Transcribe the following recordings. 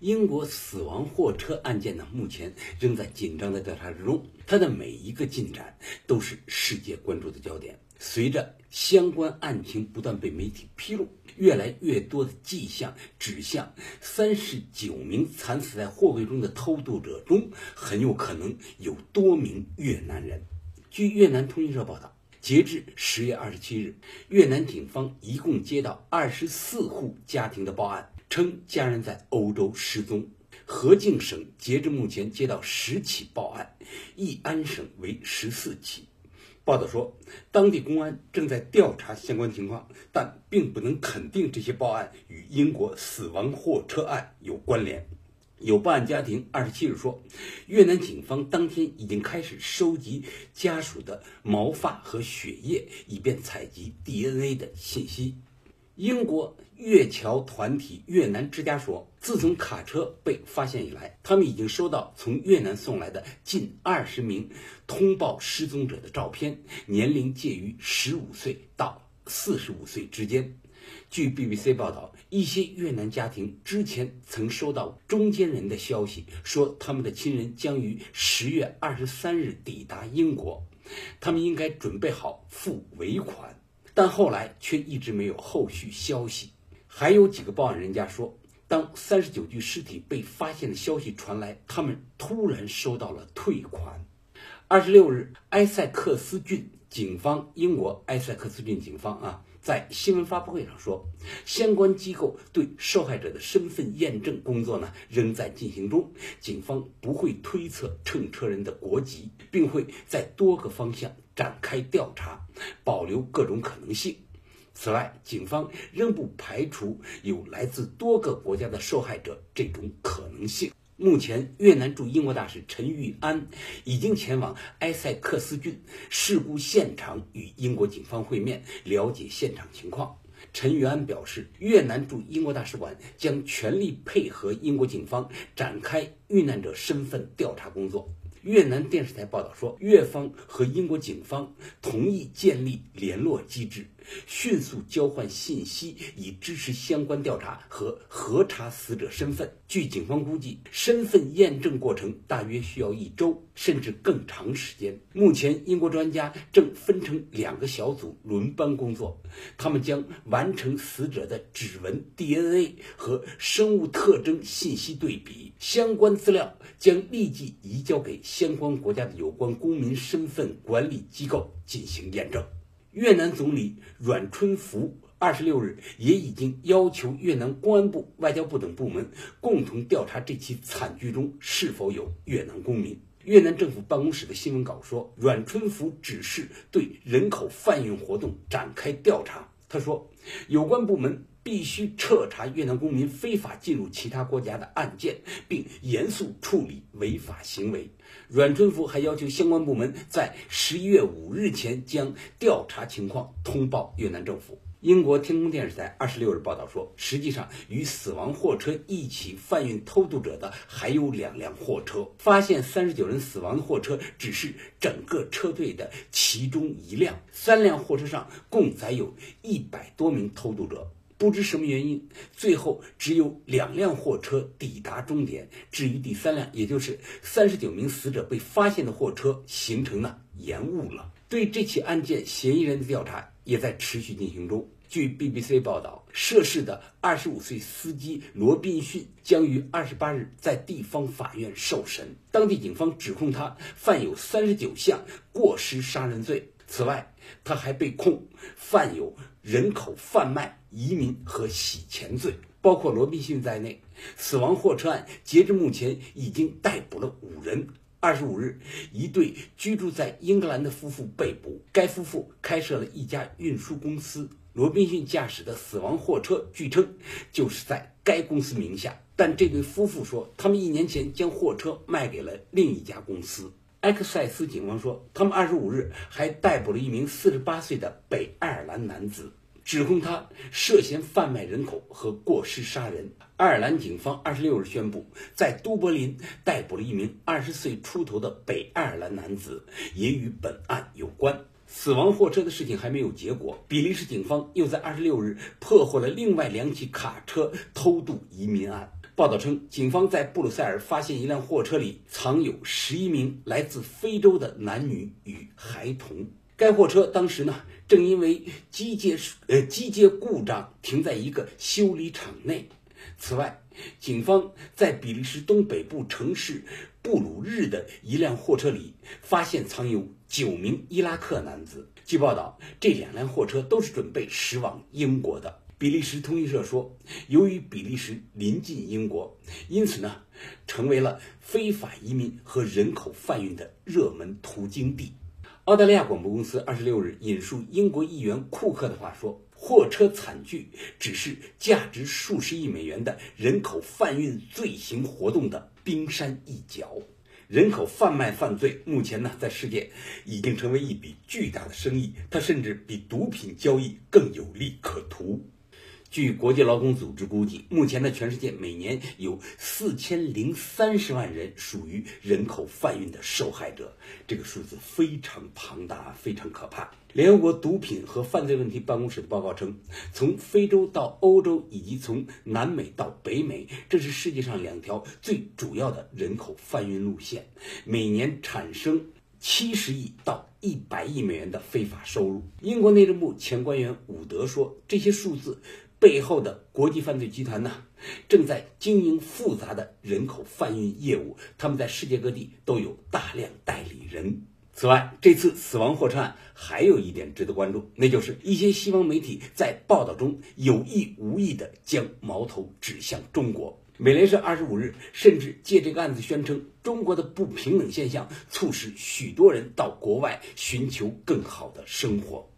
英国死亡货车案件呢，目前仍在紧张的调查之中，它的每一个进展都是世界关注的焦点。随着相关案情不断被媒体披露，越来越多的迹象指向三十九名惨死在货柜中的偷渡者中，很有可能有多名越南人。据越南通讯社报道，截至十月二十七日，越南警方一共接到二十四户家庭的报案，称家人在欧洲失踪。河静省截至目前接到十起报案，义安省为十四起。报道说，当地公安正在调查相关情况，但并不能肯定这些报案与英国死亡货车案有关联。有报案家庭二十七日说，越南警方当天已经开始收集家属的毛发和血液，以便采集 DNA 的信息。英国越侨团体越南之家说，自从卡车被发现以来，他们已经收到从越南送来的近二十名通报失踪者的照片，年龄介于十五岁到四十五岁之间。据 BBC 报道，一些越南家庭之前曾收到中间人的消息，说他们的亲人将于十月二十三日抵达英国，他们应该准备好付尾款。但后来却一直没有后续消息。还有几个报案人家说，当三十九具尸体被发现的消息传来，他们突然收到了退款。二十六日，埃塞克斯郡警方，英国埃塞克斯郡警方啊，在新闻发布会上说，相关机构对受害者的身份验证工作呢仍在进行中，警方不会推测乘车人的国籍，并会在多个方向。展开调查，保留各种可能性。此外，警方仍不排除有来自多个国家的受害者这种可能性。目前，越南驻英国大使陈玉安已经前往埃塞克斯郡事故现场与英国警方会面，了解现场情况。陈玉安表示，越南驻英国大使馆将全力配合英国警方展开遇难者身份调查工作。越南电视台报道说，越方和英国警方同意建立联络机制，迅速交换信息，以支持相关调查和核查死者身份。据警方估计，身份验证过程大约需要一周，甚至更长时间。目前，英国专家正分成两个小组轮班工作，他们将完成死者的指纹、DNA 和生物特征信息对比，相关资料将立即移交给。相关国家的有关公民身份管理机构进行验证。越南总理阮春福二十六日也已经要求越南公安部、外交部等部门共同调查这起惨剧中是否有越南公民。越南政府办公室的新闻稿说，阮春福指示对人口贩运活动展开调查。他说，有关部门。必须彻查越南公民非法进入其他国家的案件，并严肃处理违法行为。阮春福还要求相关部门在十一月五日前将调查情况通报越南政府。英国天空电视台二十六日报道说，实际上与死亡货车一起贩运偷渡者的还有两辆货车。发现三十九人死亡的货车只是整个车队的其中一辆，三辆货车上共载有一百多名偷渡者。不知什么原因，最后只有两辆货车抵达终点。至于第三辆，也就是三十九名死者被发现的货车，行程呢延误了。对这起案件嫌疑人的调查也在持续进行中。据 BBC 报道，涉事的二十五岁司机罗宾逊将于二十八日在地方法院受审。当地警方指控他犯有三十九项过失杀人罪。此外，他还被控犯有人口贩卖、移民和洗钱罪。包括罗宾逊在内，死亡货车案截至目前已经逮捕了五人。二十五日，一对居住在英格兰的夫妇被捕。该夫妇开设了一家运输公司，罗宾逊驾驶的死亡货车据称就是在该公司名下。但这对夫妇说，他们一年前将货车卖给了另一家公司。埃克塞斯警方说，他们二十五日还逮捕了一名四十八岁的北爱尔兰男子。指控他涉嫌贩卖人口和过失杀人。爱尔兰警方二十六日宣布，在都柏林逮捕了一名二十岁出头的北爱尔兰男子，也与本案有关。死亡货车的事情还没有结果，比利时警方又在二十六日破获了另外两起卡车偷渡移民案。报道称，警方在布鲁塞尔发现一辆货车里藏有十一名来自非洲的男女与孩童。该货车当时呢，正因为机械呃机械故障停在一个修理厂内。此外，警方在比利时东北部城市布鲁日的一辆货车里发现藏有九名伊拉克男子。据报道，这两辆货车都是准备驶往英国的。比利时通讯社说，由于比利时临近英国，因此呢，成为了非法移民和人口贩运的热门途经地。澳大利亚广播公司二十六日引述英国议员库克的话说。货车惨剧只是价值数十亿美元的人口贩运罪行活动的冰山一角。人口贩卖犯罪目前呢，在世界已经成为一笔巨大的生意，它甚至比毒品交易更有利可图。据国际劳工组织估计，目前的，全世界每年有四千零三十万人属于人口贩运的受害者，这个数字非常庞大，非常可怕。联合国毒品和犯罪问题办公室的报告称，从非洲到欧洲以及从南美到北美，这是世界上两条最主要的人口贩运路线，每年产生七十亿到一百亿美元的非法收入。英国内政部前官员伍德说，这些数字。背后的国际犯罪集团呢，正在经营复杂的人口贩运业务。他们在世界各地都有大量代理人。此外，这次死亡货车案还有一点值得关注，那就是一些西方媒体在报道中有意无意地将矛头指向中国。美联社二十五日甚至借这个案子宣称，中国的不平等现象促使许多人到国外寻求更好的生活。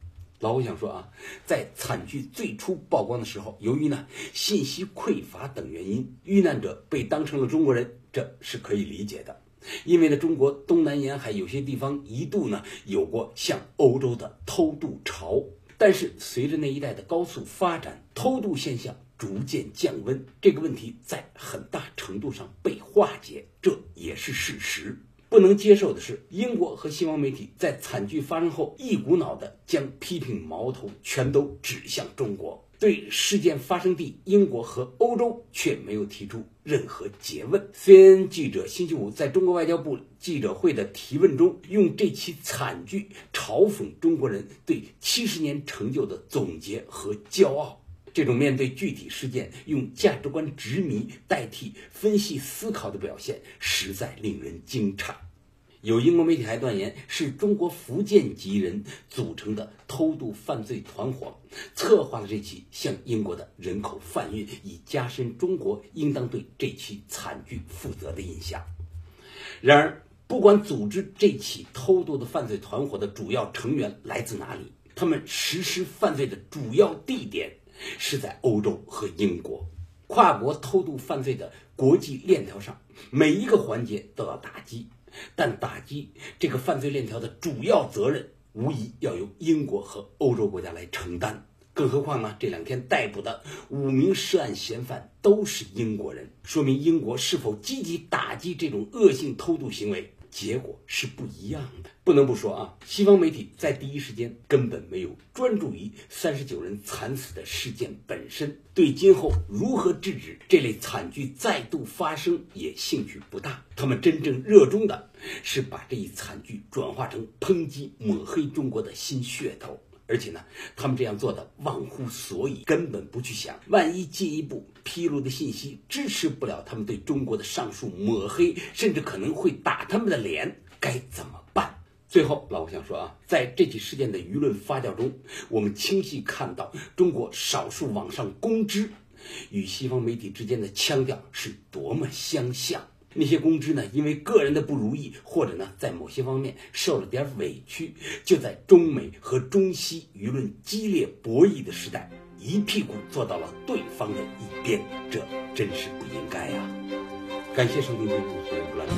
老胡想说啊，在惨剧最初曝光的时候，由于呢信息匮乏等原因，遇难者被当成了中国人，这是可以理解的。因为呢，中国东南沿海有些地方一度呢有过向欧洲的偷渡潮，但是随着那一带的高速发展，偷渡现象逐渐降温，这个问题在很大程度上被化解，这也是事实。不能接受的是，英国和西方媒体在惨剧发生后，一股脑的将批评矛头全都指向中国，对事件发生地英国和欧洲却没有提出任何诘问。CNN 记者星期五在中国外交部记者会的提问中，用这起惨剧嘲讽中国人对七十年成就的总结和骄傲。这种面对具体事件用价值观执迷代替分析思考的表现，实在令人惊诧。有英国媒体还断言，是中国福建籍人组成的偷渡犯罪团伙策划了这起向英国的人口贩运，以加深中国应当对这起惨剧负责的印象。然而，不管组织这起偷渡的犯罪团伙的主要成员来自哪里，他们实施犯罪的主要地点。是在欧洲和英国，跨国偷渡犯罪的国际链条上，每一个环节都要打击，但打击这个犯罪链条的主要责任，无疑要由英国和欧洲国家来承担。更何况呢，这两天逮捕的五名涉案嫌犯都是英国人，说明英国是否积极打击这种恶性偷渡行为。结果是不一样的。不能不说啊，西方媒体在第一时间根本没有专注于三十九人惨死的事件本身，对今后如何制止这类惨剧再度发生也兴趣不大。他们真正热衷的是把这一惨剧转化成抨击抹黑中国的新噱头。而且呢，他们这样做的忘乎所以，根本不去想，万一进一步披露的信息支持不了他们对中国的上述抹黑，甚至可能会打他们的脸，该怎么办？最后，老吴想说啊，在这起事件的舆论发酵中，我们清晰看到中国少数网上公知与西方媒体之间的腔调是多么相像。那些公知呢，因为个人的不如意，或者呢，在某些方面受了点委屈，就在中美和中西舆论激烈博弈的时代，一屁股坐到了对方的一边，这真是不应该呀！感谢收听《今日不乱》。